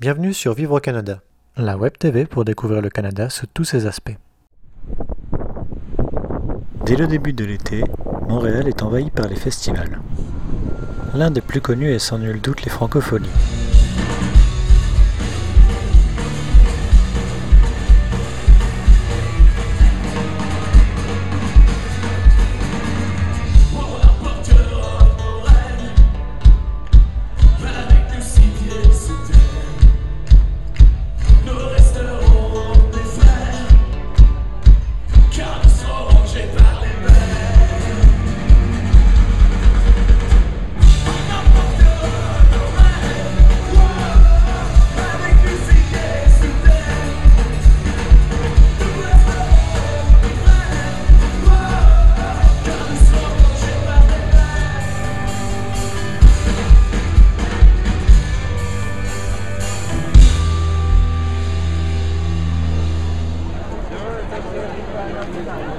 Bienvenue sur Vivre au Canada, la web TV pour découvrir le Canada sous tous ses aspects. Dès le début de l'été, Montréal est envahi par les festivals. L'un des plus connus est sans nul doute les Francopholies.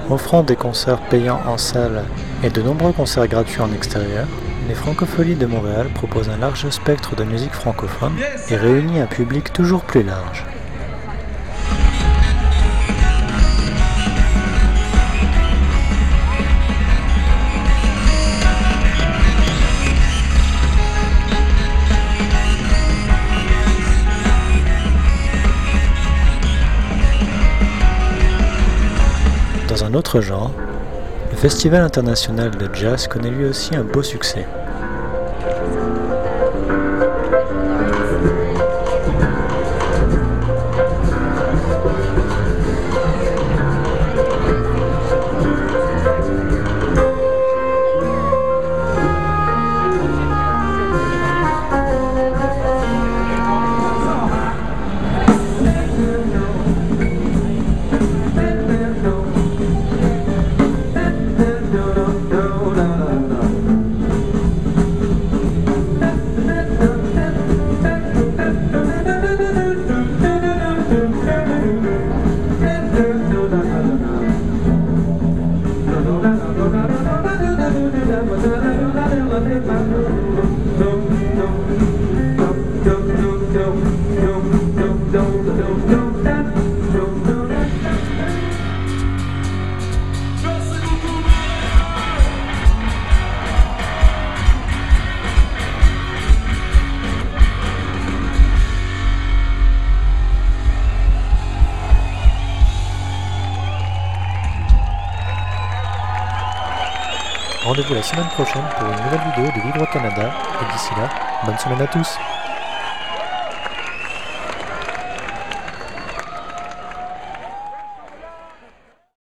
Offrant des concerts payants en salle et de nombreux concerts gratuits en extérieur, les Francopholies de Montréal proposent un large spectre de musique francophone et réunit un public toujours plus large. Dans un autre genre, le Festival international de jazz connaît lui aussi un beau succès. Thank you. Rendez-vous la semaine prochaine pour une nouvelle vidéo de Vivre au Canada. Et d'ici là, bonne semaine à tous